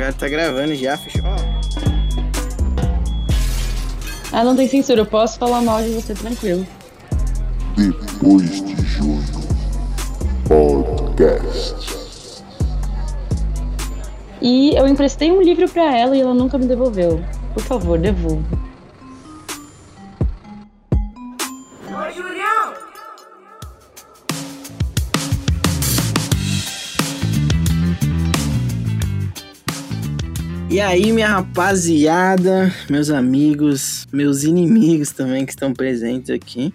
Agora tá gravando já, fechou. Ah, não tem censura, eu posso falar mal de você tranquilo. Depois de junho. Podcast. E eu emprestei um livro pra ela e ela nunca me devolveu. Por favor, devolva. E aí, minha rapaziada, meus amigos, meus inimigos também que estão presentes aqui,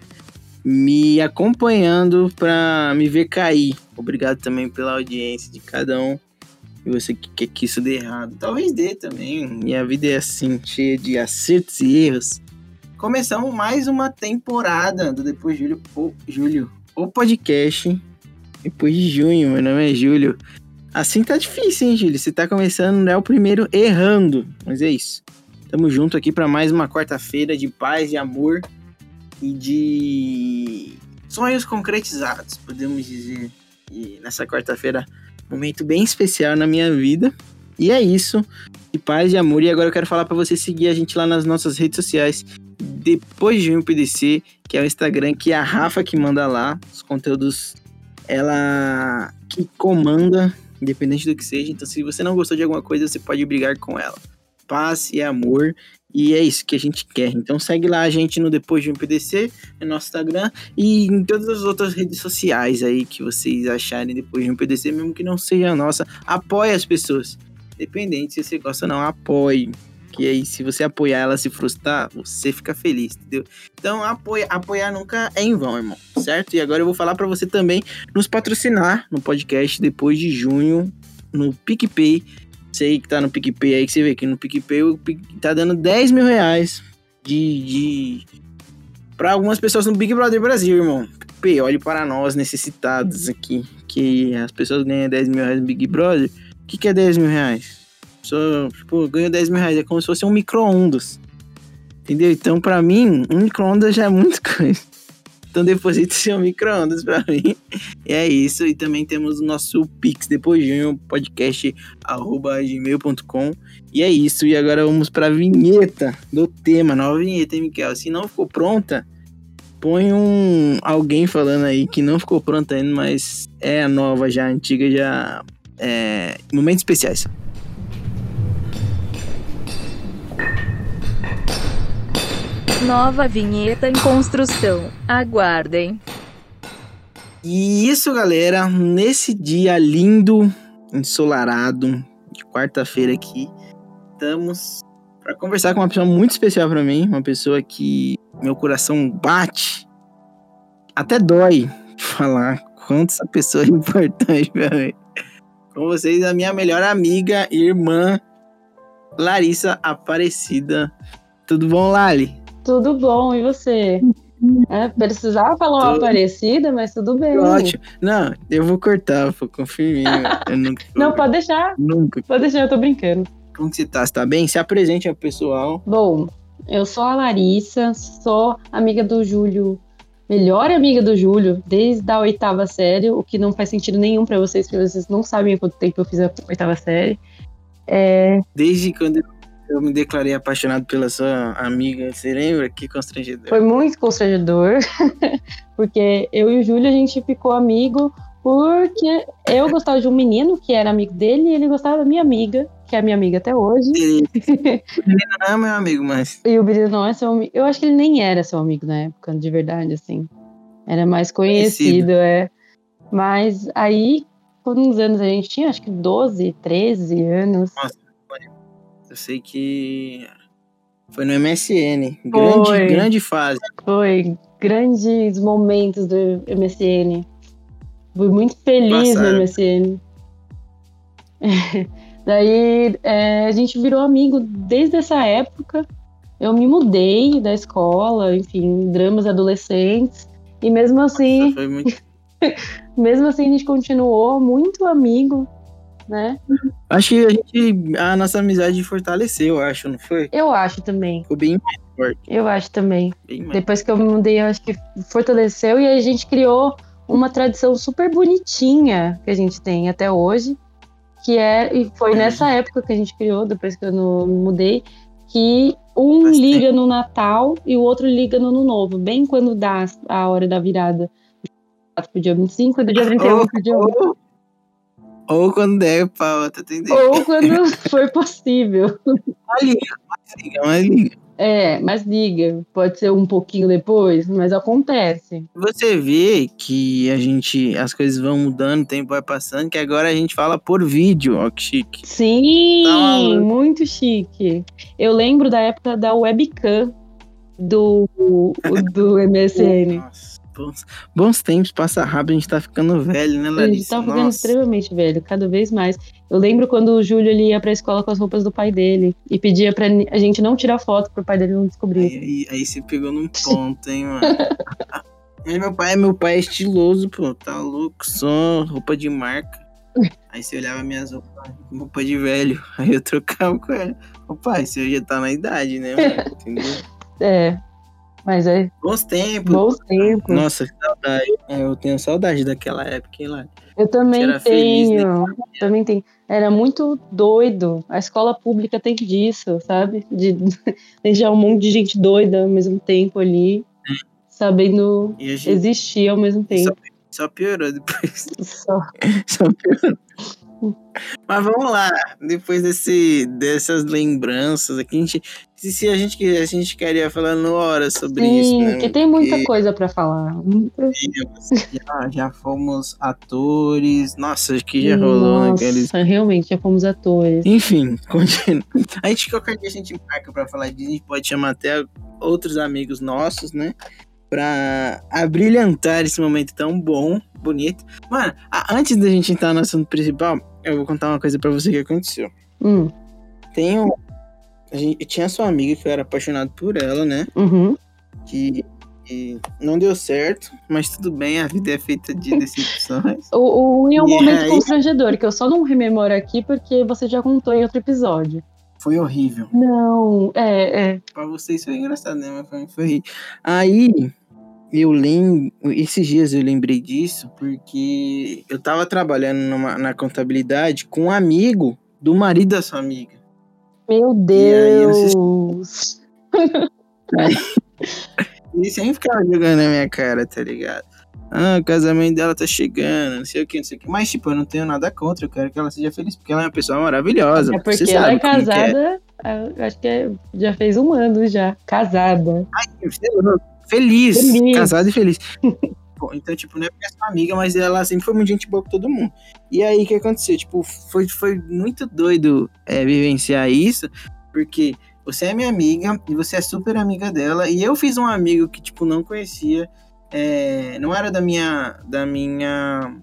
me acompanhando pra me ver cair. Obrigado também pela audiência de cada um. E você que quer que isso dê errado, talvez dê também. E a vida é assim, cheia de acertos e erros. Começamos mais uma temporada do Depois de Julho, o, Julho, o podcast. Depois de junho, meu nome é Júlio. Assim tá difícil, hein, Júlio? Você tá começando, não é o primeiro errando. Mas é isso. Tamo junto aqui para mais uma quarta-feira de paz, de amor e de sonhos concretizados, podemos dizer. E nessa quarta-feira, momento bem especial na minha vida. E é isso. De paz, de amor. E agora eu quero falar para você seguir a gente lá nas nossas redes sociais. Depois de junho PDC, que é o Instagram, que é a Rafa que manda lá os conteúdos. Ela que comanda independente do que seja. Então, se você não gostou de alguma coisa, você pode brigar com ela. Paz e amor. E é isso que a gente quer. Então segue lá a gente no Depois de um PDC, no nosso Instagram e em todas as outras redes sociais aí que vocês acharem depois de um PDC, mesmo que não seja a nossa. Apoie as pessoas. Independente se você gosta ou não, apoie. Que aí, se você apoiar ela se frustrar, você fica feliz, entendeu? Então, apoia, apoiar nunca é em vão, irmão, certo? E agora eu vou falar para você também nos patrocinar no podcast depois de junho, no PicPay. Sei que tá no PicPay aí, que você vê que no PicPay tá dando 10 mil reais de, de... para algumas pessoas no Big Brother Brasil, irmão. PicPay, olhe para nós necessitados aqui, que as pessoas ganham 10 mil reais no Big Brother. O que, que é 10 mil reais? Só, tipo, ganho 10 mil reais. É como se fosse um micro-ondas. Entendeu? Então, pra mim, um micro-ondas já é muita coisa. Então, deposita seu micro-ondas pra mim. E é isso. E também temos o nosso Pix depois de um podcast arroba gmail.com. E é isso. E agora vamos pra vinheta do tema. Nova vinheta, hein, Miquel? Se não ficou pronta, põe um alguém falando aí que não ficou pronta ainda, mas é a nova já, a antiga já. É, momentos especiais. Nova vinheta em construção. Aguardem. E isso, galera, nesse dia lindo, ensolarado, de quarta-feira aqui, estamos para conversar com uma pessoa muito especial para mim, uma pessoa que meu coração bate, até dói falar quanto essa pessoa é importante para mim. Com vocês, a minha melhor amiga, irmã, Larissa Aparecida. Tudo bom, Lali? Tudo bom, e você? É, precisava falar uma Tudo. parecida, mas tudo bem. Ótimo. Não, eu vou cortar, vou conferir. Eu nunca, Não, pode deixar. nunca. Pode deixar, eu tô brincando. Como que você tá? Você tá bem? Se apresente ao pessoal. Bom, eu sou a Larissa, sou amiga do Júlio, melhor amiga do Júlio, desde a oitava série, o que não faz sentido nenhum pra vocês, porque vocês não sabem quanto tempo eu fiz a oitava série. É, Desde quando eu me declarei apaixonado pela sua amiga, você lembra? Que constrangedor. foi muito constrangedor, porque eu e o Júlio a gente ficou amigo porque eu gostava de um menino que era amigo dele e ele gostava da minha amiga, que é minha amiga até hoje. Ele não é meu amigo, mas. E o menino não é seu amigo. Eu acho que ele nem era seu amigo na época, de verdade, assim. Era mais conhecido, Conhecido. é. Mas aí, uns anos a gente tinha, acho que 12, 13 anos. Eu sei que. Foi no MSN. Grande, Foi. grande fase. Foi grandes momentos do MSN. Fui muito feliz Passaram. no MSN. Daí é, a gente virou amigo desde essa época. Eu me mudei da escola, enfim, dramas adolescentes. E mesmo assim, Foi muito. mesmo assim a gente continuou muito amigo, né? Acho que a gente. A nossa amizade fortaleceu, eu acho, não foi? Eu acho também. Ficou bem mais forte. Eu acho também. Depois que eu me mudei, eu acho que fortaleceu e a gente criou uma tradição super bonitinha que a gente tem até hoje, Que é, e foi nessa época que a gente criou, depois que eu não mudei, que um liga no Natal e o outro liga no Ano Novo, bem quando dá a hora da virada. Pro dia 25 e do dia 31 Ou, pro dia 1. Ou, quando der pau, tá entendendo? Ou quando for possível. Mas liga, mas liga, mas liga. É, mas liga, pode ser um pouquinho depois, mas acontece. Você vê que a gente, as coisas vão mudando, o tempo vai passando, que agora a gente fala por vídeo, ó que chique. Sim, Tá muito chique. Eu lembro da época da webcam do, do MSN. Nossa, bons, bons tempos, passa rápido, a gente tá ficando velho, né, A gente Larissa? tá ficando Nossa. extremamente velho, cada vez mais. Eu lembro quando o Júlio ele ia pra escola com as roupas do pai dele e pedia pra a gente não tirar foto pro pai dele não descobrir. Aí, aí, aí você pegou num ponto, hein, mano. Aí meu pai, meu pai é estiloso, pô, tá louco, só roupa de marca. Aí você olhava minhas roupas, roupa de velho, aí eu trocava com ele. Ô pai, você já tá na idade, né, mano? Entendeu? É, mas é Bons tempos. bons tempos. Nossa, que saudade. É, eu tenho saudade daquela época, hein, lá. Eu também Era feliz, né? tenho. Também tenho. Era muito doido. A escola pública tem disso, sabe? De deixar um monte de gente doida ao mesmo tempo ali, sabendo E a gente existir ao mesmo tempo. só piorou depois. Só. Só piorou. Mas vamos lá, depois desse, dessas lembranças aqui, a gente, se, se a gente a gente queria falar no hora sobre isso, Sim, né? porque tem muita Porque coisa pra falar. Muita- já, já fomos atores, nossa, que já rolou Nossa, naqueles. realmente, já fomos atores. Enfim, continua. A gente qualquer dia a gente marca pra falar disso, a gente pode chamar até outros amigos nossos, né? Pra abrilhantar esse momento tão bom, bonito. Mano, antes da gente entrar no assunto principal, eu vou contar uma coisa pra você que aconteceu. Hum, um. A gente, eu tinha sua amiga que eu era apaixonado por ela, né? uhum. Que, que não deu certo, mas tudo bem, a vida é feita de decepções. O, o é um E momento aí? constrangedor, que eu só não rememoro aqui porque você já contou em outro episódio. Foi horrível. Não, é, é. Pra vocês foi engraçado, né? Mas pra mim foi horrível. Aí, eu lembro. Esses dias eu lembrei disso porque eu tava trabalhando numa- na contabilidade com um amigo do marido da sua amiga. Meu aí, eu Deus. E sempre ficava jogando na minha cara, tá ligado? Ah, o casamento dela tá chegando, não sei o que, não sei o que. Mas, tipo, eu não tenho nada contra, eu quero que ela seja feliz, porque ela é uma pessoa maravilhosa. É porque você ela sabe é casada, eu acho que é- já fez um ano já. Casada. Feliz, Feliz. casado e feliz. Então, tipo, não é porque é sua amiga, mas ela sempre foi muito gente boa com todo mundo. E aí, o que aconteceu? Tipo, foi, foi muito doido é, vivenciar isso, porque você é minha amiga e você é super amiga dela, e eu fiz um amigo que, tipo, não conhecia, é, não era da minha, da minha,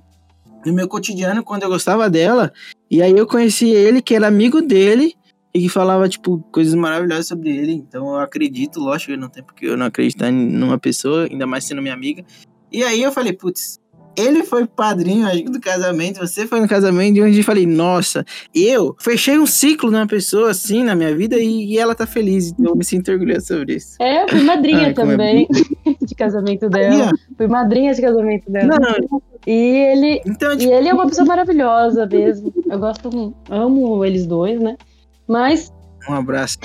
do meu cotidiano quando eu gostava dela, e aí eu conheci ele, que era amigo dele, e que falava, tipo, coisas maravilhosas sobre ele. Então eu acredito, lógico, não tem porque eu não acreditar numa pessoa, ainda mais sendo minha amiga. E aí eu falei, putz, ele foi padrinho, acho do casamento, você foi no casamento, e onde eu falei, nossa, eu fechei um ciclo numa pessoa assim na minha vida e, e ela tá feliz. Então eu me sinto orgulhoso sobre isso. É, eu fui madrinha Ai, é também de casamento dela. Fui madrinha de casamento dela. Não, E ele, então, e tipo, ele é uma pessoa maravilhosa mesmo. Eu gosto, amo eles dois, né? Mas, um abraço,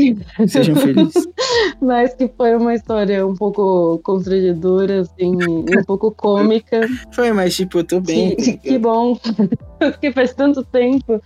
sejam felizes. mas que foi uma história um pouco constrangedora, assim, um pouco cômica. Foi, mas tipo, eu tô bem. Que, que bom. Porque faz tanto tempo.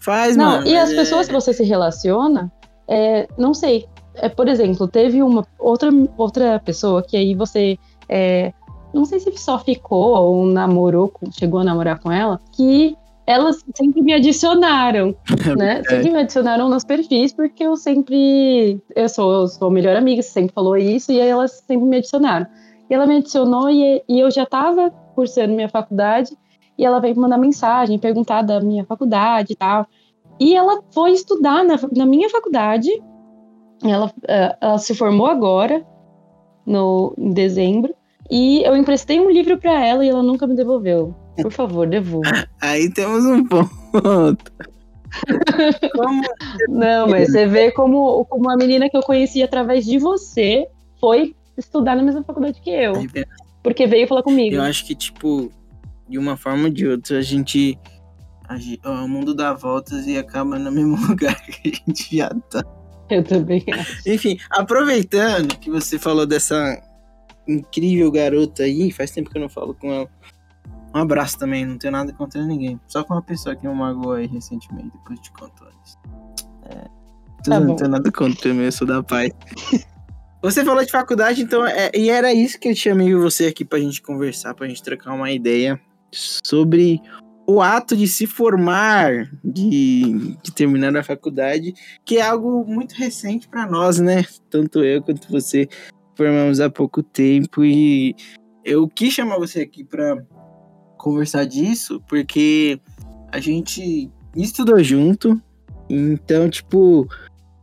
Faz, Não, mano. e as é- pessoas que você se relaciona, é, não sei. É, por exemplo, teve uma outra, outra pessoa que aí você. é, não sei se só ficou ou namorou, chegou a namorar com ela, que elas sempre me adicionaram, né? Sempre me adicionaram nos perfis, porque eu sempre. Eu sou, eu sou a melhor amiga, você sempre falou isso, e aí elas sempre me adicionaram. E ela me adicionou e, e eu já estava cursando minha faculdade, e ela veio me mandar mensagem, perguntar da minha faculdade e tal. E ela foi estudar na, na minha faculdade. Ela, eh, ela se formou agora, no, em dezembro. E eu emprestei um livro para ela e ela nunca me devolveu. Por favor, devolva. Aí temos um ponto. Como Não, mas você vê como, como a menina que eu conheci através de você foi estudar na mesma faculdade que eu. Porque veio falar comigo. Eu acho que, tipo, de uma forma ou de outra, a gente. a ge- o mundo dá voltas e acaba no mesmo lugar que a gente já tá. Eu também acho. Enfim, aproveitando que você falou dessa incrível garota aí, faz tempo que eu não falo com ela. Um abraço também, não tenho nada contra ninguém. Só com uma pessoa que me magoou aí recentemente, depois te conto antes. É, Tá não tenho nada contra eu sou da paz. Você falou de faculdade, então, é, e era isso que eu chamei você aqui pra gente conversar, pra gente trocar uma ideia sobre o ato de se formar, de, de terminar a faculdade, que é algo muito recente pra nós, né? Tanto eu quanto você formamos há pouco tempo e eu quis chamar você aqui pra conversar disso, porque a gente estudou junto, então, tipo,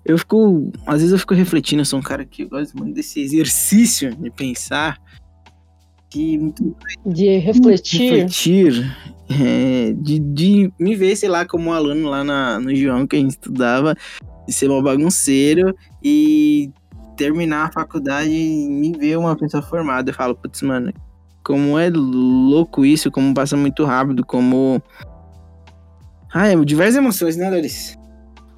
eu fico. Às vezes eu fico refletindo, eu sou um cara que gosta muito desse exercício de pensar. Que muito De refletir. refletir, é, de, de me ver, sei lá, como um aluno lá na, no João que a gente estudava, de ser uma bagunceiro e terminar a faculdade e me ver uma pessoa formada. Eu falo, putz, mano, como é louco isso, como passa muito rápido, como. Ah, é diversas emoções, né, Larissa?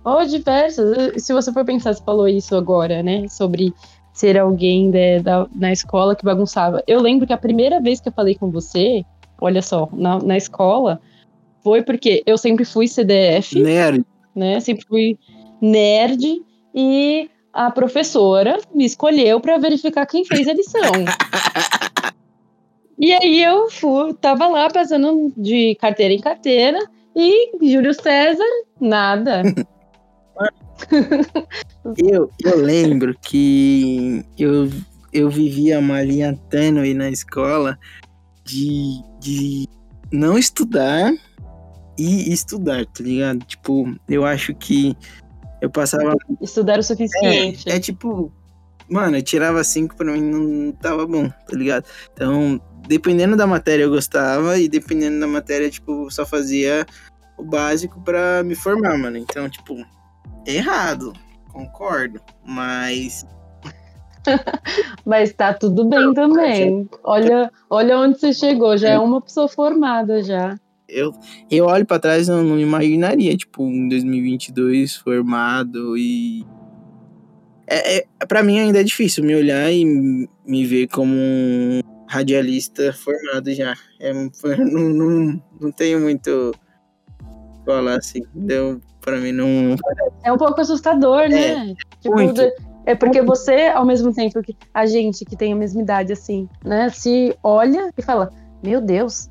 Ou diversas. Se você for pensar, você falou isso agora, né? Sobre ser alguém de- da, na escola que bagunçava. Eu lembro que a primeira vez que eu falei com você, olha só, na, na escola, foi porque eu sempre fui CDF, Nerd. né? Sempre fui nerd e a professora me escolheu para verificar quem fez a lição. e aí eu fui, tava lá passando de carteira em carteira e Júlio César, nada. Eu, eu lembro que eu, eu vivia uma linha tênue na escola de, de não estudar e estudar, tá ligado? Tipo, eu acho que eu passava. Estudar o suficiente. É, é tipo, mano, eu tirava cinco pra mim não tava bom, tá ligado? Então, dependendo da matéria eu gostava e dependendo da matéria, tipo, eu só fazia o básico pra me formar, mano. Então, tipo, é errado, concordo, mas Mas tá tudo bem também. Olha, olha onde você chegou, já é uma pessoa formada já. eu, eu olho pra trás e não, não imaginaria, tipo, em 2022 formado e. É, é, pra mim ainda é difícil me olhar e me ver como um radialista formado já. É, não, não, não tenho muito. Falar assim, deu pra mim não. É um pouco assustador, né? Tipo, muito. de- é porque você, ao mesmo tempo que a gente que tem a mesma idade, assim, né, se olha e fala: Meu Deus,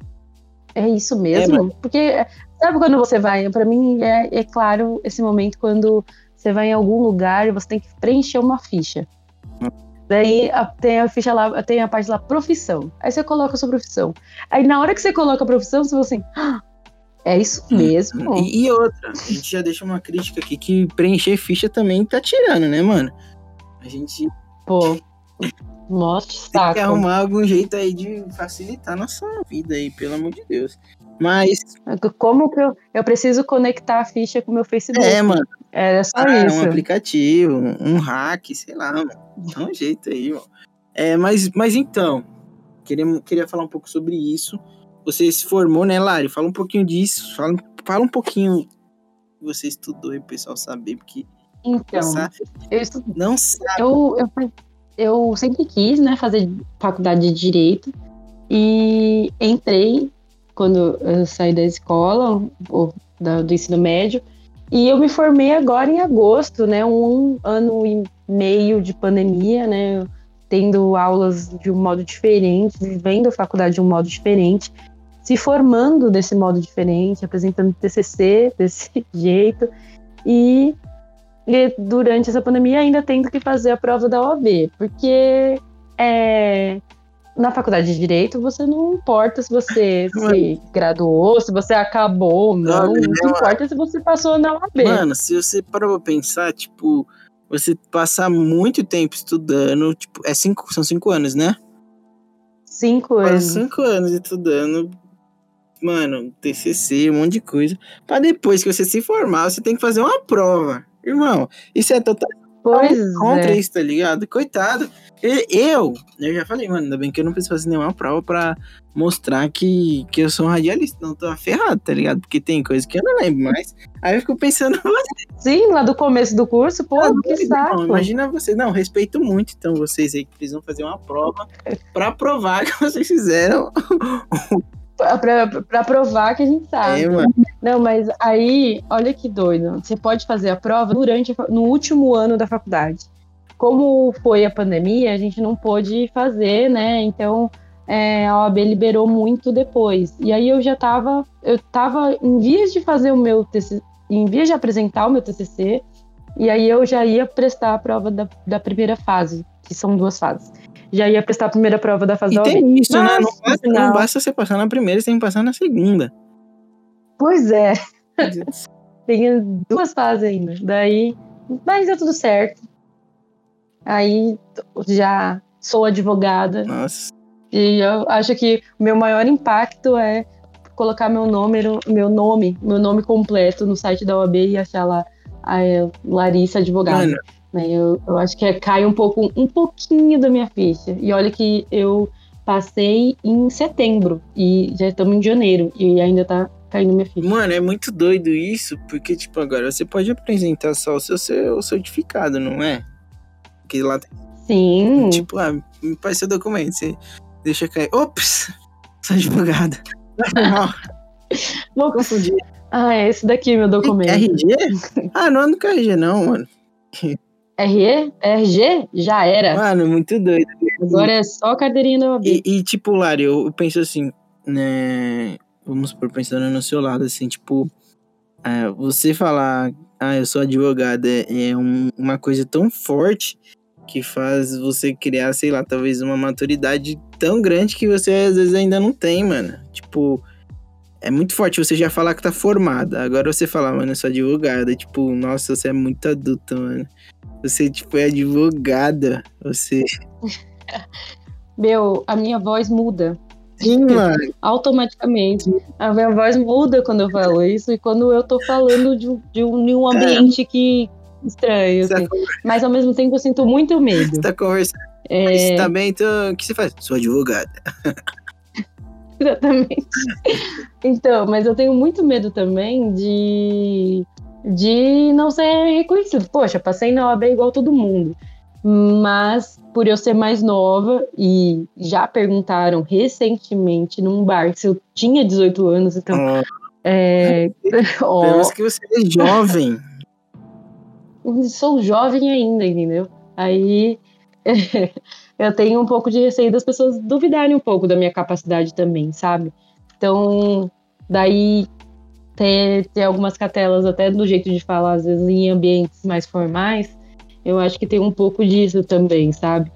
é isso mesmo? porque sabe quando você vai? Pra mim é, é claro esse momento quando você vai em algum lugar e você tem que preencher uma ficha. Daí a- tem a ficha lá, tem a parte lá, profissão. Aí você coloca a sua profissão. Aí na hora que você coloca a profissão, você fala assim: "Ah, é isso mesmo? E, e outra, a gente já deixa uma crítica aqui que preencher ficha também tá tirando, né, mano? A gente Pô, mostra tem que saco. arrumar algum jeito aí de facilitar a nossa vida aí, pelo amor de Deus. Mas, Como que eu, eu preciso conectar a ficha com o meu Facebook? é, mano, Era só ah, isso. um aplicativo, um hack, sei lá, mano. Dá um jeito aí, mano. É, mas, mas então, queria, queria falar um pouco sobre isso. Você se formou, né, Lari? Fala um pouquinho disso. Fala, fala um pouquinho que você estudou e o pessoal saber, porque Então, sabe, eu, estu- não sabe. eu, eu, eu sempre quis né, fazer faculdade de Direito e entrei quando eu saí da escola, ou do ensino médio, e eu me formei agora em agosto, né? Um ano e meio de pandemia, né? Tendo aulas de um modo diferente, vivendo a faculdade de um modo diferente, se formando desse modo diferente, apresentando TCC desse jeito, e, e durante essa pandemia ainda tendo que fazer a prova da OAB, porque é, na faculdade de Direito você não importa se você se graduou, se você acabou ou não, Olha, o que eu- importa é se você passou na OAB. Mano, se você parar pra pensar, tipo, você passar muito tempo estudando, tipo, é cinco, são cinco anos, né? Cinco anos. cinco anos estudando, mano, TCC, um monte de coisa. Pra depois que você se formar, você tem que fazer uma prova. Irmão, isso é total. Pois contra é. isso, tá ligado? Coitado. Eu, eu já falei, mano, ainda bem que eu não preciso fazer nenhuma prova pra mostrar que, que eu sou um radialista. Não tô ferrado, tá ligado? Porque tem coisa que eu não lembro mais. Aí eu fico pensando, Sim, lá do começo do curso, pô, que não, saco. imagina você. Não, respeito muito, então, vocês aí que precisam fazer uma prova pra provar que vocês fizeram. Pra provar que a gente sabe. É. Não, mas aí, olha que doido. Você pode fazer a prova durante a no último ano da faculdade. Como foi a pandemia, a gente não pôde fazer, né? Então é, a OAB liberou muito depois. E aí eu já tava, eu tava em vias de fazer o meu TCC, em vias de apresentar o meu TCC, e aí eu já ia prestar a prova da, da primeira fase, que são duas fases. Já ia prestar a primeira prova da fase E tem isso, né? Não Mas, basta, não basta você passar na primeira, você tem que passar na segunda. Pois é. Tem duas fases ainda. Daí, mas deu tudo certo. Aí já sou advogada Nossa. e eu acho que o meu maior impacto é colocar meu número, meu nome, meu nome completo no site da OAB e achar lá a eh, Larissa advogada. Mano, né? Eu, eu acho que é- cai um pouco, um pouquinho da minha ficha. E olha que eu passei em setembro e já estamos em janeiro e ainda tá caindo minha ficha. Mano, é muito doido isso, porque, tipo, agora você pode apresentar só o seu, seu certificado, não é? Porque lá tem, Sim. tipo, ah, me faz seu documento, você deixa cair. Ops! Sou advogada. Não, Vou- confundi. Ah, é esse daqui, meu documento. RG? Ah, não ando com RG, não, mano. RE? RG? Já era. Mano, muito doido. Agora é só a carteirinha da OAB. E, e, tipo, Lari, eu, penso assim, né? Vamos por pensando no seu lado, assim, tipo, ah, você falar, ah, eu sou advogada, é, é um- uma coisa tão forte que faz você criar, sei lá, talvez uma maturidade tão grande que você às vezes ainda não tem, mano. Tipo, é muito forte você já falar que tá formada. Agora você falar, mano, eu sou advogada. Tipo, nossa, você é muito adulta, mano. Você, tipo, é advogada. Você. Meu, a minha voz muda Sim, mano. automaticamente. A minha voz muda quando eu falo isso e quando eu tô falando de, um- de um, de um ambiente que estranho, Você assim. Mas ao mesmo tempo eu sinto muito medo. Você tá conversando. É, Você tá bem, então o que você faz? Sou advogada. Exatamente. Então, mas eu tenho muito medo também de, de não ser reconhecido. Poxa, passei na OAB igual todo mundo. Mas por eu ser mais nova e já perguntaram recentemente num bar se eu tinha 18 anos, então. Ó, É, Vemos que você é jovem. sou jovem ainda, entendeu? Aí eu tenho um pouco de receio das pessoas duvidarem um pouco da minha capacidade também, sabe? Então, daí ter, ter algumas catelas até do jeito de falar, às vezes em ambientes mais formais, eu acho que tem um pouco disso também, sabe?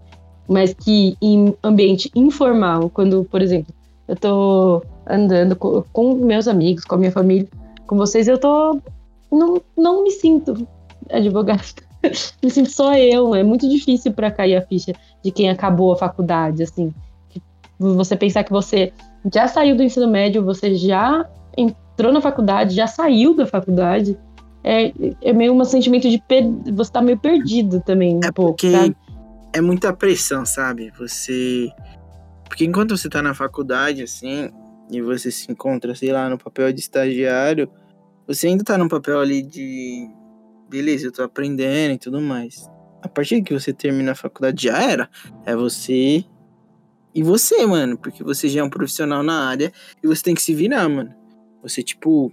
Mas que em ambiente informal, quando, por exemplo, eu tô andando com, com meus amigos, com a minha família, com vocês, eu tô. Não, não me sinto advogada. me sinto só eu. É muito difícil para cair a ficha de quem acabou a faculdade, assim. Você pensar que você já saiu do ensino médio, você já entrou na faculdade, já saiu da faculdade. É, é meio um sentimento de per... você tá meio perdido também, um É pouco, porque sabe? é muita pressão, sabe? Você. Porque enquanto você tá na faculdade, assim, e você se encontra, sei lá, no papel de estagiário, você ainda tá no papel ali de. Beleza, eu tô aprendendo e tudo mais. A partir que você termina a faculdade, já era. É você e você, mano. Porque você já é um profissional na área e você tem que se virar, mano. Você, tipo,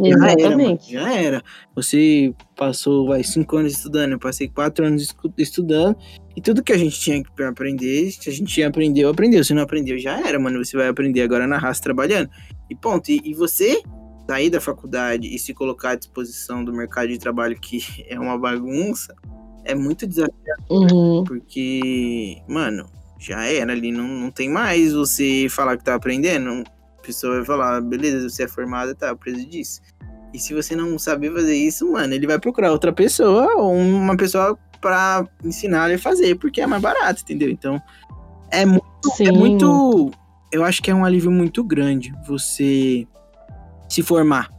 já era, mano, Exatamente. já era. Você passou, vai, cinco anos estudando, eu passei quatro anos estudando, e tudo que a gente tinha que aprender, se a gente aprendeu, aprendeu. Se não aprendeu, já era, mano. Você vai aprender agora na raça trabalhando. E ponto. E, e você sair da faculdade e se colocar à disposição do mercado de trabalho, que é uma bagunça, é muito desafiador. Uhum. Porque, mano, já era ali, não, não tem mais você falar que tá aprendendo. Pessoa vai falar, beleza, você é formada, tá, eu preciso disso. E se você não saber fazer isso, mano, ele vai procurar outra pessoa ou uma pessoa pra ensinar ele a fazer, porque é mais barato, entendeu? Então, é, mu- Sim. é muito. Eu acho que é um alívio muito grande você se formar.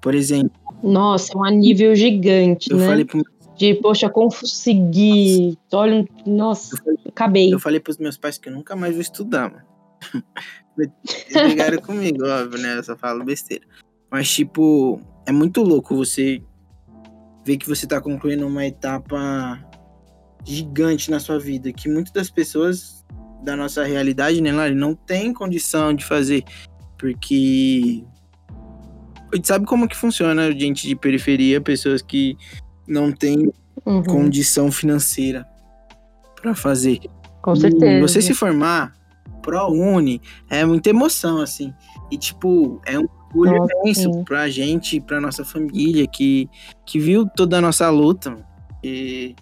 Por exemplo, Nossa, é um nível gigante, eu né? falei pro De, poxa, consegui. Olha, nossa, acabei. Eu falei pros meus pais que eu nunca mais vou estudar, mano. Brigaram comigo, óbvio, né? Eu só falo besteira. Mas, tipo, é muito louco você ver que você tá concluindo uma etapa gigante na sua vida, que muitas das pessoas da nossa realidade, né, Lari, não tem condição de fazer, porque a gente sabe como que funciona gente de periferia, pessoas que não têm Uhum, condição financeira para fazer. com E certeza. Você se formar ProUni é muita emoção, assim. E, tipo, é um orgulho Nossa, imenso sim. pra gente, pra nossa família, que, que viu toda a nossa luta. E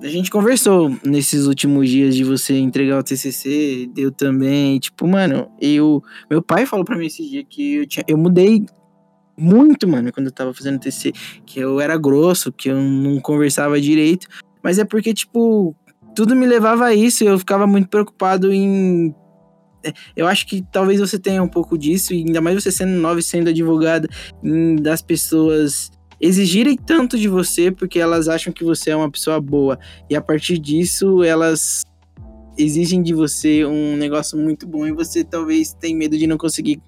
a gente conversou nesses últimos dias de você entregar o TCC, deu também. Tipo, mano, eu... Meu pai falou pra mim esse dia que eu, tinha, eu mudei muito, mano, quando eu tava fazendo TCC. Que eu era grosso, que eu não conversava direito. Mas é porque, tipo, tudo me levava a isso. Eu ficava muito preocupado em. é, Eu acho que talvez você tenha um pouco disso, e ainda mais você sendo nova e sendo advogada, das pessoas exigirem tanto de você porque elas acham que você é uma pessoa boa. E a partir disso, elas exigem de você um negócio muito bom e você talvez tem medo de não conseguir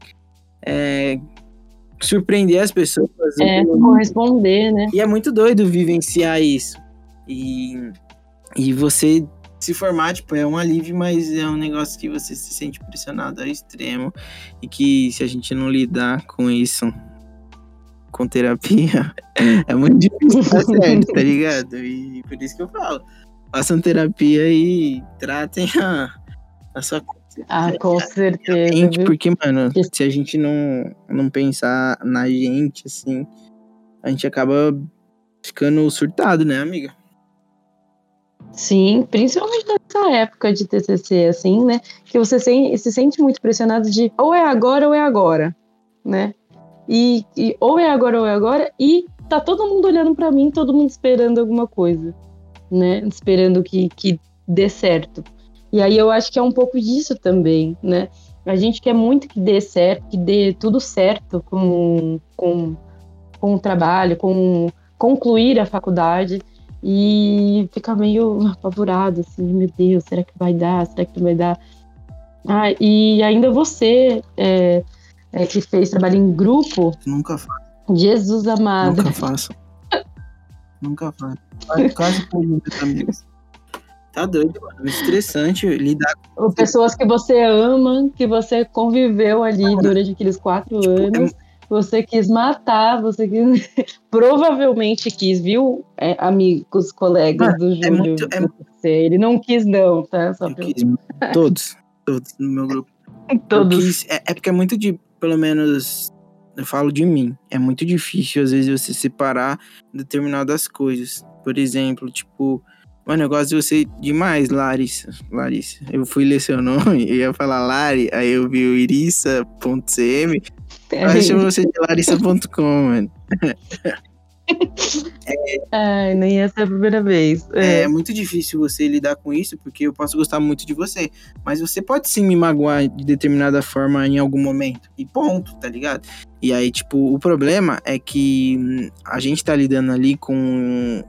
é, surpreender as pessoas. É, corresponder, né? E é muito doido vivenciar isso. E, e você se formar, tipo, é um alívio, mas é um negócio que você se sente pressionado ao extremo. E que se a gente não lidar com isso com terapia, é muito difícil dar certo, tá ligado? E por isso que eu falo. Façam terapia e tratem a, a sua Ah, com certeza. gente, porque, mano, se a gente não, não pensar na gente, assim, a gente acaba ficando surtado, né, amiga? Sim, principalmente nessa época de TCC, assim, né? Que você se, se sente muito pressionado de ou é agora ou é agora, né? E, e ou é agora ou é agora e tá todo mundo olhando pra mim, todo mundo esperando alguma coisa, né? Esperando que, que dê certo. E aí eu acho que é um pouco disso também, né? A gente quer muito que dê certo, que dê tudo certo com, com, com o trabalho, com concluir a faculdade e fica meio apavorado, assim, meu Deus, será que vai dar? Será que não vai dar? Ah, e ainda você, é, é, que fez trabalho em grupo, Nunca faço, Jesus amado. nunca faço. nunca faço. Quase, quase por muitos amigos. Tá doido, mano. É estressante lidar Ou Pessoas que você ama, que você conviveu ali durante aqueles quatro Tipo, anos. Você quis matar, você quis... provavelmente quis, viu, é, amigos, colegas Mano, do Júlio? muito- é do TCC. Ele não quis, não, tá? Só Eu quis, todos, todos no meu grupo. Todos. quis- é, é porque é muito de, pelo menos, eu falo de mim. É muito difícil, às vezes, você separar determinadas coisas. Por exemplo, tipo, mano, eu gosto de você demais, Larissa. Larissa. Eu fui ler seu nome, eu ia falar Lari, aí eu vi o irissa.cm, eu chamo você de larissa.com, mano. Ai, nem essa é a primeira vez. É, É. muito difícil você lidar com isso, porque eu posso gostar muito de você. Mas você pode sim me magoar de determinada forma em algum momento. E ponto, tá ligado? E aí, tipo, o problema é que hum, a gente tá lidando ali com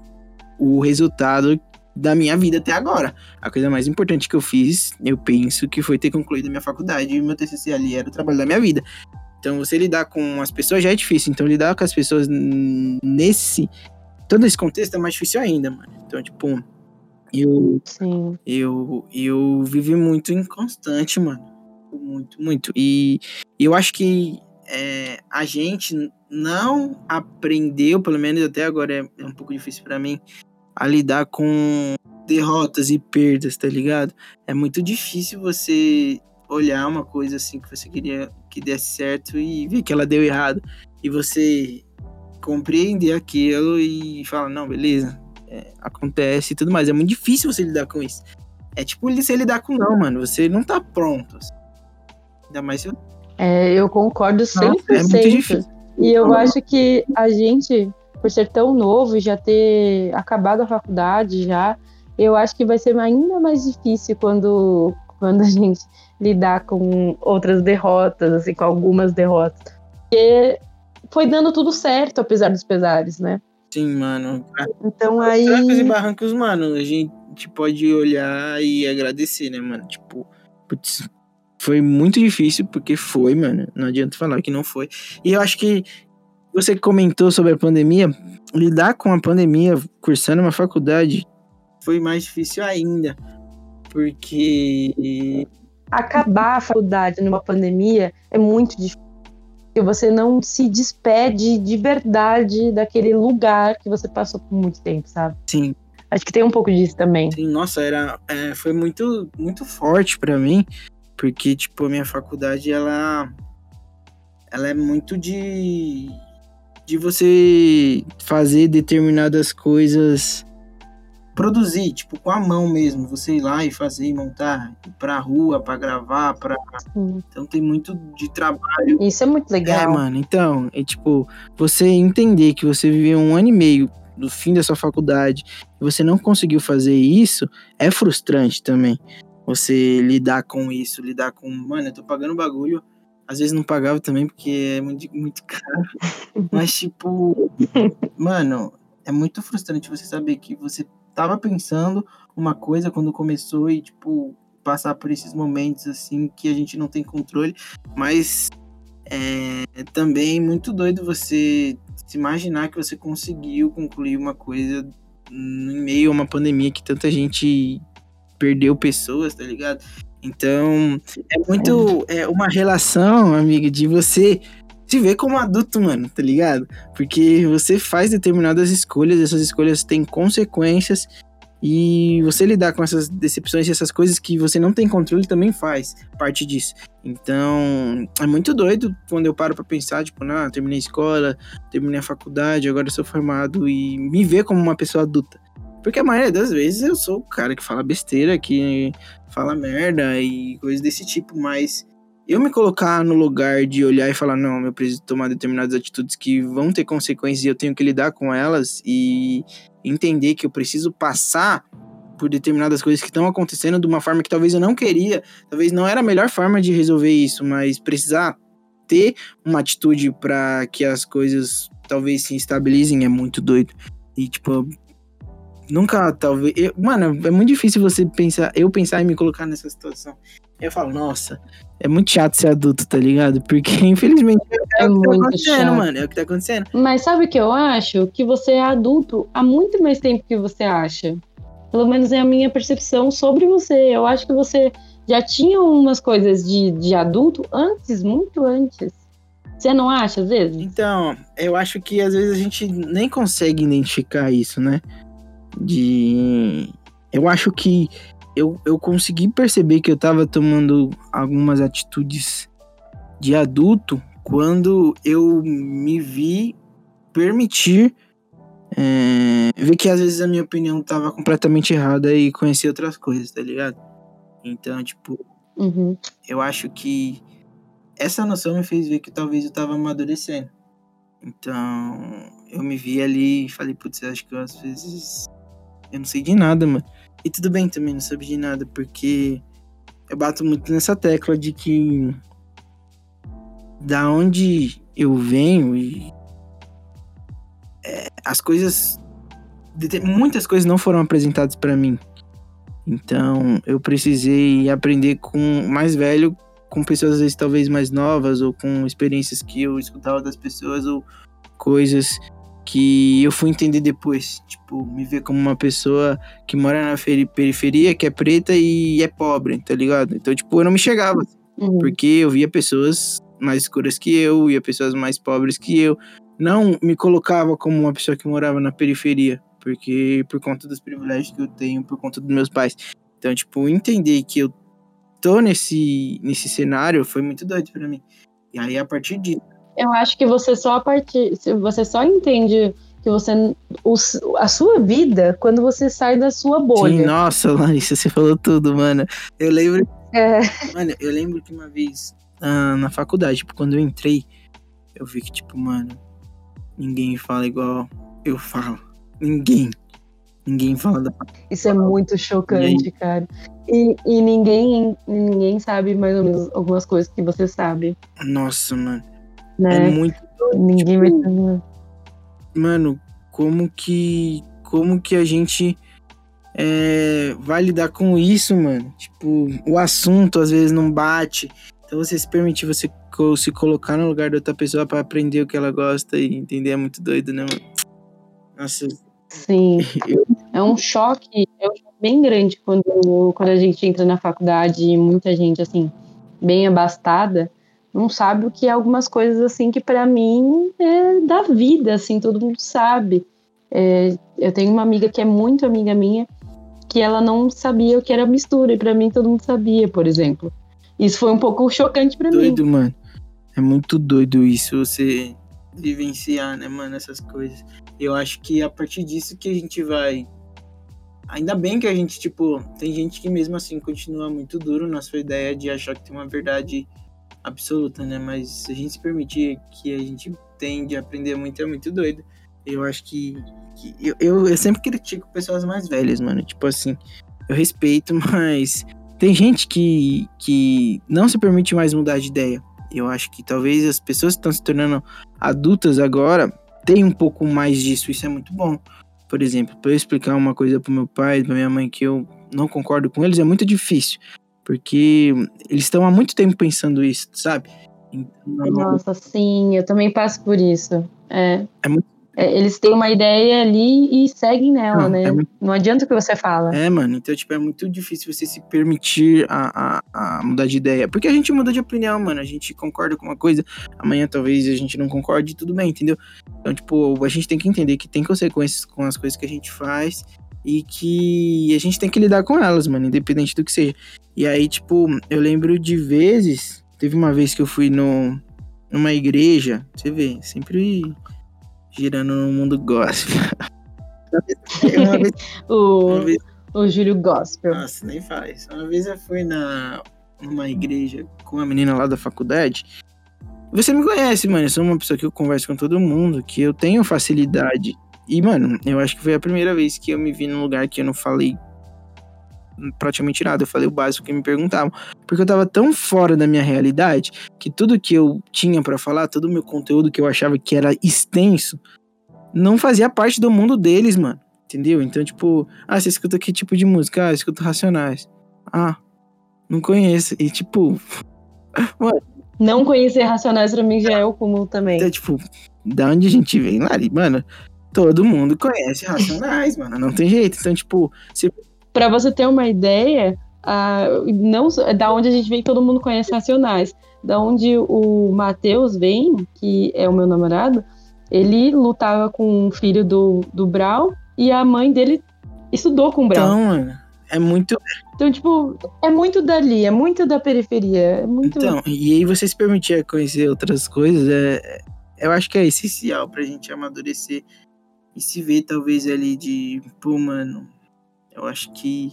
o resultado da minha vida até agora. A coisa mais importante que eu fiz, eu penso que foi ter concluído a minha faculdade e meu TCC ali era o trabalho da minha vida. Então, você lidar com as pessoas já é difícil. Então, lidar com as pessoas nesse todo esse contexto é mais difícil ainda, mano. Então, tipo, eu, Sim. eu, eu vivi muito inconstante, mano. Muito, muito. E eu acho que é, a gente não aprendeu, pelo menos até agora é, é um pouco difícil pra mim, a lidar com derrotas e perdas, tá ligado? É muito difícil você olhar uma coisa assim que você queria que desse certo e ver que ela deu errado. E você compreender aquilo e falar, não, beleza, é, acontece e tudo mais. É muito difícil você lidar com isso. É tipo você lidar com não, mano. Você não tá pronto. assim. Ainda mais se eu... É, eu concordo 100%. é muito difícil. E eu Não. acho que a gente, por ser tão novo e já ter acabado a faculdade já, eu acho que vai ser ainda mais difícil quando, quando a gente lidar com outras derrotas, assim, com algumas derrotas. Porque foi dando tudo certo, apesar dos pesares, né? Sim, mano. Então aí. Trancos e barrancos, mano, a gente pode olhar e agradecer, né, mano? Tipo, putz, foi muito difícil, porque foi, mano. Não adianta falar que não foi. E eu acho que você comentou sobre a pandemia, lidar com a pandemia cursando uma faculdade foi mais difícil ainda. Porque. Acabar a faculdade numa pandemia é muito difícil. Porque você não se despede de verdade daquele lugar que você passou por muito tempo, sabe? Sim, Acho que tem um pouco disso também. Sim, nossa, era, é, foi muito, muito forte pra mim, porque, tipo, a minha faculdade, ela, ela é muito de, de você fazer determinadas coisas, produzir, tipo, com a mão mesmo, você ir lá e fazer e montar, ir pra rua, pra gravar, pra... Sim. Então tem muito de trabalho Isso é muito é, legal. mano, então, é tipo, você entender que você viveu um ano e meio do fim da sua faculdade e você não conseguiu fazer isso, é frustrante também. Você lidar com isso, lidar com, mano, eu tô pagando bagulho, às vezes não pagava também porque é muito, muito caro, mas tipo, mano, é muito frustrante você saber que você tava pensando uma coisa quando começou e, tipo, passar por esses momentos assim que a gente não tem controle, mas é também muito doido você se imaginar que você conseguiu concluir uma coisa em meio a uma pandemia que tanta gente perdeu pessoas, tá ligado? Então, é muito. É uma relação, amiga, de você se ver como adulto, mano, tá ligado? Porque você faz determinadas escolhas, essas escolhas têm consequências. E você lidar com essas decepções e essas coisas que você não tem controle também faz parte disso. Então, é muito doido quando eu paro pra pensar, tipo, não, terminei a escola, terminei a faculdade, agora sou formado e me ver como uma pessoa adulta. Porque a maioria das vezes eu sou o cara que fala besteira, que fala merda e coisas desse tipo, mas eu me colocar no lugar de olhar e falar, não, eu preciso tomar determinadas atitudes que vão ter consequências e eu tenho que lidar com elas e entender que eu preciso passar por determinadas coisas que estão acontecendo de uma forma que talvez eu não queria, talvez não era a melhor forma de resolver isso, mas precisar ter uma atitude para que as coisas talvez se estabilizem é muito doido. E tipo, nunca talvez, eu- mano, é muito difícil você pensar, eu pensar em me colocar nessa situação. Eu falo, nossa, é muito chato ser adulto, tá ligado? Porque infelizmente é, É o que tá muito acontecendo, chato. mano, é o que tá acontecendo. Mas sabe o que eu acho? Que você é adulto há muito mais tempo que você acha. Pelo menos é a minha percepção sobre você. Eu acho que você já tinha umas coisas de, de adulto antes, muito antes. Você não acha, às vezes? Então, eu acho que às vezes a gente nem consegue identificar isso, né? De. Eu acho que eu, eu consegui perceber que eu tava tomando algumas atitudes de adulto quando eu me vi permitir é, ver que às vezes a minha opinião tava completamente errada e conhecer outras coisas, tá ligado? Então, tipo, Uhum. eu acho que essa noção me fez ver que talvez eu tava amadurecendo. Então, eu me vi ali e falei, putz, acho que eu, às vezes eu não sei de nada, mano. E tudo bem também não saber de nada, porque eu bato muito nessa tecla de que da onde eu venho e é, as coisas muitas coisas não foram apresentadas pra mim. Então, eu precisei aprender com mais velho, com pessoas às vezes talvez mais novas ou com experiências que eu escutava das pessoas ou coisas que eu fui entender depois, tipo, me ver como uma pessoa que mora na feri- periferia, que é preta e é pobre, tá ligado? Então, tipo, eu não me chegava Uhum. porque eu via pessoas mais escuras que eu, via pessoas mais pobres que eu. Não me colocava como uma pessoa que morava na periferia, porque por conta dos privilégios que eu tenho, por conta dos meus pais. Então, tipo, entender que eu tô nesse, nesse cenário foi muito doido pra mim. E aí, a partir disso, Eu acho que você só a partir, você só entende que você o- a sua vida quando você sai da sua sim, bolha. nossa, Larissa, você falou tudo, mano. Eu lembro É, Mano, eu lembro que uma vez ah, na faculdade, tipo, quando eu entrei, eu vi que, tipo, mano, ninguém fala igual eu falo. Ninguém. Ninguém fala da. isso é muito chocante, cara. E, e ninguém ninguém sabe mais ou menos algumas coisas que você sabe, Nossa, mano. É né? muito. Ninguém vai tipo, Mano, como que como que a gente é, vai lidar com isso, mano. Tipo, o assunto às vezes não bate. Então você se permitir você se colocar no lugar da outra pessoa pra aprender o que ela gosta e entender é muito doido, né, mano? Nossa, Sim. É um choque, é um choque bem grande quando, quando a gente entra na faculdade e muita gente, assim, bem abastada, não sabe o que é algumas coisas, assim, que pra mim é da vida, assim, todo mundo sabe. É, eu tenho uma amiga que é muito amiga minha, que ela não sabia o que era mistura, e pra mim todo mundo sabia, por exemplo. Isso foi um pouco chocante pra mim. doido, mano. É muito doido isso, você vivenciar, né, mano, essas coisas. Eu acho que a partir disso que a gente vai. Ainda bem que a gente, tipo, tem gente que mesmo assim continua muito duro na sua ideia de achar que tem uma verdade absoluta, né? Mas se a gente se permitir que a gente tem de aprender muito, é muito doido. Eu acho que. que eu, eu, eu sempre critico pessoas mais velhas, mano. Tipo assim, eu respeito, mas tem gente que, que não se permite mais mudar de ideia. Eu acho que talvez as pessoas que estão se tornando adultas agora tenham um pouco mais disso. Isso é muito bom. Por exemplo, para eu explicar uma coisa pro meu pai, pra minha mãe que eu não concordo com eles, é muito difícil. Porque eles estão há muito tempo pensando isso, sabe? Então, Nossa, sim, eu também passo por isso. É. É muito- É, eles têm uma ideia ali e seguem nela, né? é muito- Não adianta o que você fala. É, mano, então, tipo, é muito difícil você se permitir a, a, a mudar de ideia. Porque a gente muda de opinião, mano. A gente concorda com uma coisa, amanhã talvez a gente não concorde e tudo bem, entendeu? Então, tipo, a gente tem que entender que tem consequências com as coisas que a gente faz e que a gente tem que lidar com elas, mano, independente do que seja. E aí, tipo, eu lembro de vezes. Teve uma vez que eu fui no, numa igreja, você vê, sempre girando no mundo gospel. uma vez, O, uma vez o Júlio Gospel. nossa, nem faz. Uma vez eu fui na numa igreja com uma menina lá da faculdade. Você me conhece, mano. Eu sou uma pessoa que eu converso com todo mundo, que eu tenho facilidade. E, mano, eu acho que foi a primeira vez que eu me vi num lugar que eu não falei praticamente nada. Eu falei o básico que me perguntavam. Porque eu tava tão fora da minha realidade que tudo que eu tinha pra falar, todo o meu conteúdo que eu achava que era extenso, não fazia parte do mundo deles, mano. Entendeu? Então, tipo, ah, você escuta que tipo de música? Ah, eu escuto Racionais. Ah, não conheço. E, tipo, Não conhecer Racionais pra mim já é o comum também. então, tipo, da onde a gente vem lá, mano, todo mundo conhece Racionais, mano, não tem jeito. Então, tipo, você Pra você ter uma ideia, ah, não da onde a gente vem, todo mundo conhece Racionais. Da onde o Matheus vem, que é o meu namorado, ele lutava com o filho do, do Brau e a mãe dele estudou com o Brau. Então, mano, é muito. Então, tipo, é muito dali, é muito da periferia, é muito. Então, e aí você se permitir conhecer outras coisas, é, é- eu acho que é essencial pra gente amadurecer e se ver, talvez, ali de, pô, mano, eu acho que,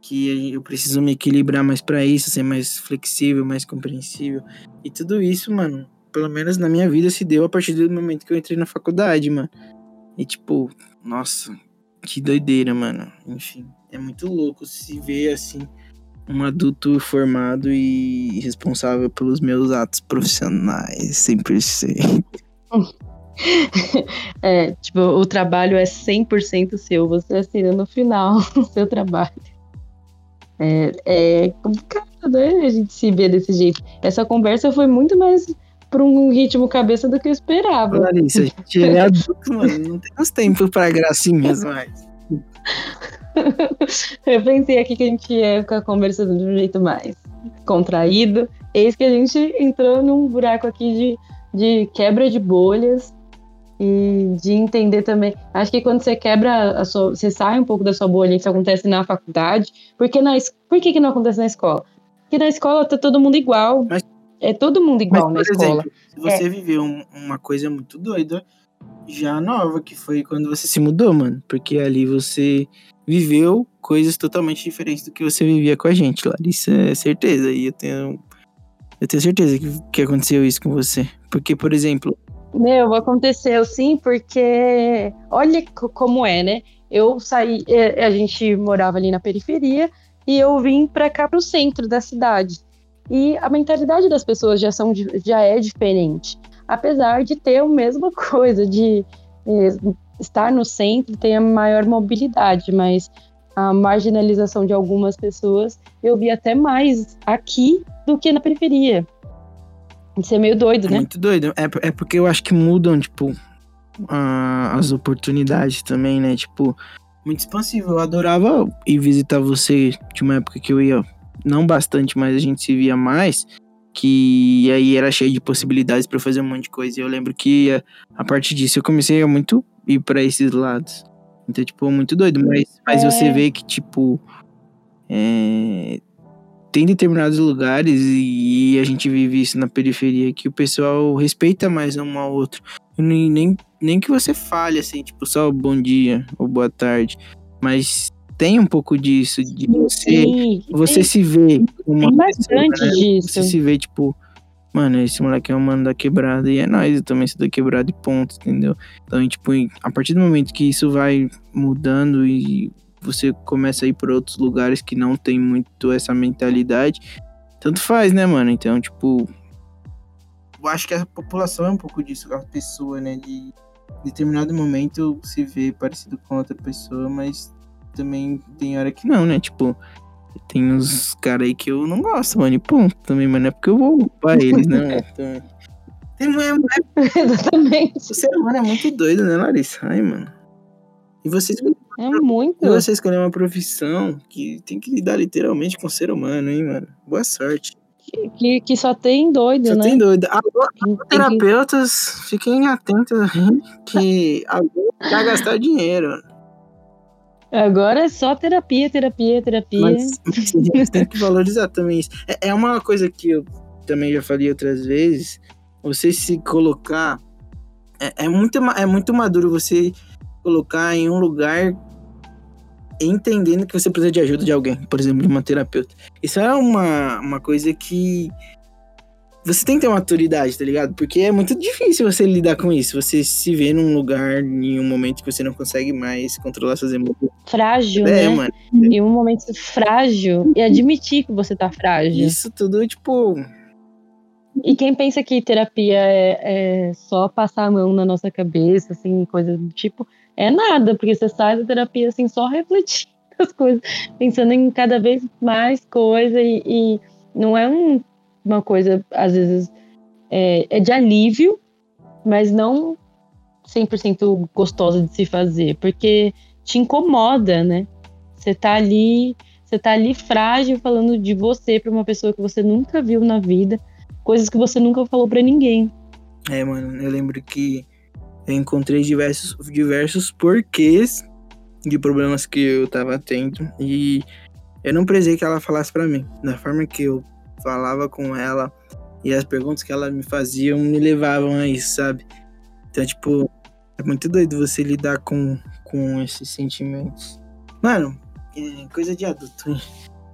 que eu preciso me equilibrar mais pra isso, ser mais flexível, mais compreensível. E tudo isso, mano, pelo menos na minha vida se deu a partir do momento que eu entrei na faculdade, mano. E tipo, nossa, que doideira, mano. Enfim, é muito louco se ver assim um adulto formado e responsável pelos meus atos profissionais, 100%. É, tipo, o trabalho é 100% seu, você assina no final o seu trabalho. É, é complicado, né? A gente se ver desse jeito. Essa conversa foi muito mais para um ritmo cabeça do que eu esperava. Larissa, a gente é adulto, mano. Não temos tempo pra gracinhas mais. Eu pensei aqui que a gente ia ficar conversando de um jeito mais contraído. Eis que a gente entrou num buraco aqui de, de quebra de bolhas e de entender também. Acho que quando você quebra a sua. Você sai um pouco da sua bolha, isso acontece na faculdade. Porque na, por que, que não acontece na escola? Porque na escola tá todo mundo igual. Mas- é todo mundo igual na Mas, por escola. exemplo, se você viveu um- uma coisa muito doida, já nova, que foi quando você se mudou, mano. Porque ali você viveu coisas totalmente diferentes do que você vivia com a gente, Larissa. É certeza. E eu tenho. Eu tenho certeza que, que aconteceu isso com você. Porque, por exemplo, Meu, aconteceu sim, porque olha co- como é, né? Eu saí, é, a gente morava ali na periferia e eu vim pra cá pro centro da cidade. E a mentalidade das pessoas já, são, já é diferente. Apesar de ter a mesma coisa, de é, estar no centro tem a maior mobilidade, mas a marginalização de algumas pessoas eu vi até mais aqui do que na periferia. Isso é meio doido, né? muito doido. É, é porque eu acho que mudam, tipo, a- as oportunidades também, né? Tipo, muito expansivo. Eu adorava ir visitar você de uma época que eu ia, não bastante, mas a gente se via mais. Que aí era cheio de possibilidades pra eu fazer um monte de coisa. E eu lembro que a, a partir disso eu comecei a muito ir pra esses lados. Então, tipo, muito doido. Mas, mas É. você vê que, tipo. é, tem determinados lugares e a gente vive isso na periferia que o pessoal respeita mais um ao outro. Nem, nem, nem que você fale assim, tipo, só bom dia ou boa tarde. Mas tem um pouco disso, de você, Sim, você tem, se vê uma tem bastante pessoa, né? disso. Você se vê, tipo, mano, esse moleque é um mano da quebrada e é nóis, eu também sou da quebrada e ponto, entendeu? Então, tipo, a partir do momento que isso vai mudando e você começa a ir para outros lugares que não tem muito essa mentalidade, tanto faz, né, mano? Então, tipo, eu acho que a população é um pouco disso, a pessoa, né, de em determinado momento se vê parecido com outra pessoa, mas também tem hora que não, né? Tipo, tem uns caras aí que eu não gosto, mano, e ponto também, mas não é porque eu vou pra eles, né, mano? Então, tem mulher, Exatamente. o ser humano é muito doido, né, Larissa? Ai, mano. E você, escolheu- É muito. e você uma profissão que tem que lidar literalmente com o ser humano, hein, mano? Boa sorte. Que, que só tem doido, Só né? tem doido. Alô, Tem que- terapeutas, fiquem atentos aí, que alguém vai gastar dinheiro. Agora é só terapia, terapia, terapia. Mas, mas tem que valorizar também isso. É, é uma coisa que eu também já falei outras vezes. Você se colocar. É, é, muito, é muito maduro você colocar em um lugar entendendo que você precisa de ajuda de alguém, por exemplo, de uma terapeuta. Isso é uma, uma coisa que você tem que ter uma maturidade, tá ligado? Porque é muito difícil você lidar com isso. Você se vê num lugar, em um momento que você não consegue mais controlar suas emoções. Frágil, É, né? mano. Em um momento frágil. E admitir que você tá frágil. Isso tudo, tipo, E quem pensa que terapia é, é só passar a mão na nossa cabeça, assim, coisa do tipo, é nada, porque você sai da terapia, assim, só refletindo as coisas, pensando em cada vez mais coisa e, e não é um- uma coisa, às vezes, é, é de alívio, mas não 100% gostosa de se fazer, porque te incomoda, né? Você tá ali, você tá ali frágil falando de você para uma pessoa que você nunca viu na vida coisas que você nunca falou pra ninguém. É, mano, eu lembro que eu encontrei diversos, diversos porquês de problemas que eu tava tendo e eu não precisei que ela falasse pra mim. Da forma que eu falava com ela e as perguntas que ela me faziam me levavam a isso, sabe? Então, tipo, é muito doido você lidar com, com esses sentimentos. Mano, é coisa de adulto, hein?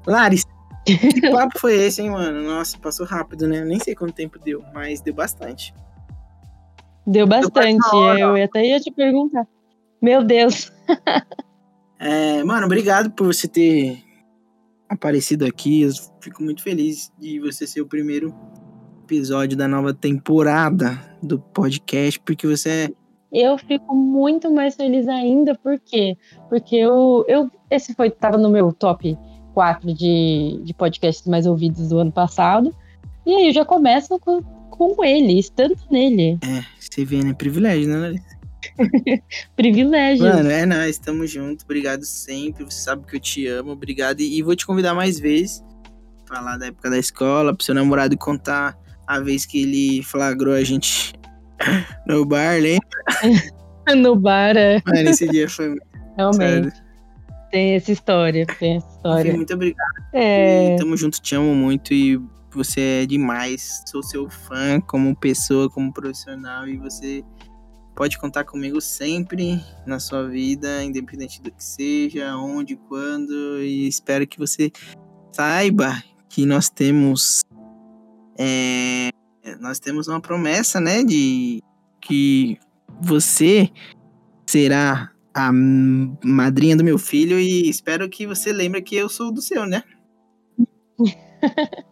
Larissa, que papo foi esse, hein, mano? Nossa, passou rápido, né? Eu nem sei quanto tempo deu, mas deu bastante. Deu bastante. uma hora. Eu até ia te perguntar. Meu Deus. É, mano, obrigado por você ter aparecido aqui. Eu fico muito feliz de você ser o primeiro episódio da nova temporada do podcast, porque você é. Eu fico muito mais feliz ainda, por quê? Porque eu, eu esse foi tava no meu top 4 de, de podcasts mais ouvidos do ano passado. E aí eu já começo com, com ele, estando nele. É, você vê, né? Privilégio, né, Larissa? Privilégio. Mano, é nóis, tamo junto. Obrigado sempre. Você sabe que eu te amo. Obrigado. E, e vou te convidar mais vezes. Falar da época da escola, pro seu namorado contar a vez que ele flagrou a gente no bar, lembra? No bar, é, Mano, esse dia foi realmente. Tem essa história, tem essa Enfim, história. muito obrigado. É, E tamo junto, te amo muito e você é demais. Sou seu fã como pessoa, como profissional e você pode contar comigo sempre na sua vida, independente do que seja, onde, quando. E espero que você saiba que nós temos é, nós temos uma promessa, né, de que você será a madrinha do meu filho e espero que você lembre que eu sou do seu, né?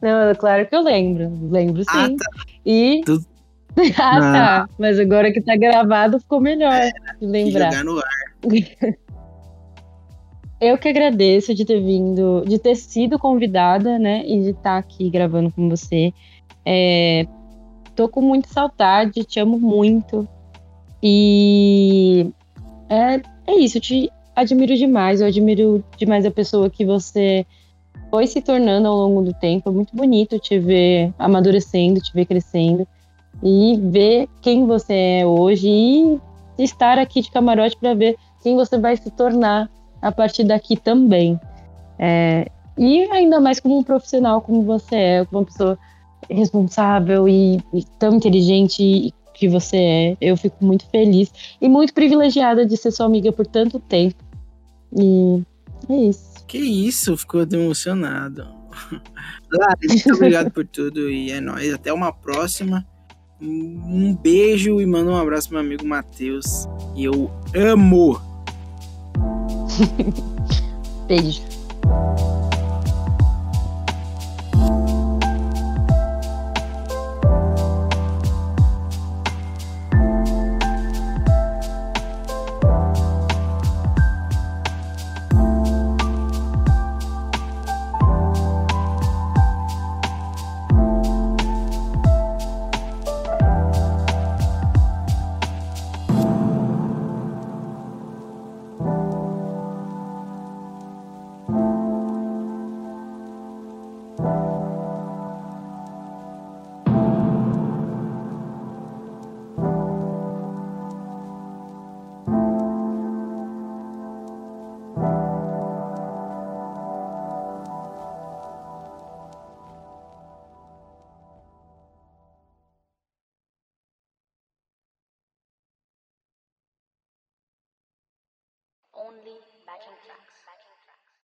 Não, claro que eu lembro. Lembro sim. Ah, tá. E Tu- ah, Não. tá. Mas agora que tá gravado ficou melhor de E lembrar. jogar no ar. Eu que agradeço de ter vindo, de ter sido convidada, né? E de estar aqui gravando com você. É, tô com muita saudade, te amo muito. E é, é isso, eu te admiro demais. Eu admiro demais a pessoa que você foi se tornando ao longo do tempo. É muito bonito te ver amadurecendo, te ver crescendo. E ver quem você é hoje e estar aqui de camarote para ver quem você vai se tornar a partir daqui também. É, e ainda mais como um profissional como você é, como uma pessoa responsável e, e tão inteligente que você é. Eu fico muito feliz e muito privilegiada de ser sua amiga por tanto tempo. E é isso. Que isso, ficou emocionado. Lari, muito obrigado por tudo e é nóis. Até uma próxima. Um beijo e manda um abraço pro meu amigo Matheus. E eu amo! Beijo.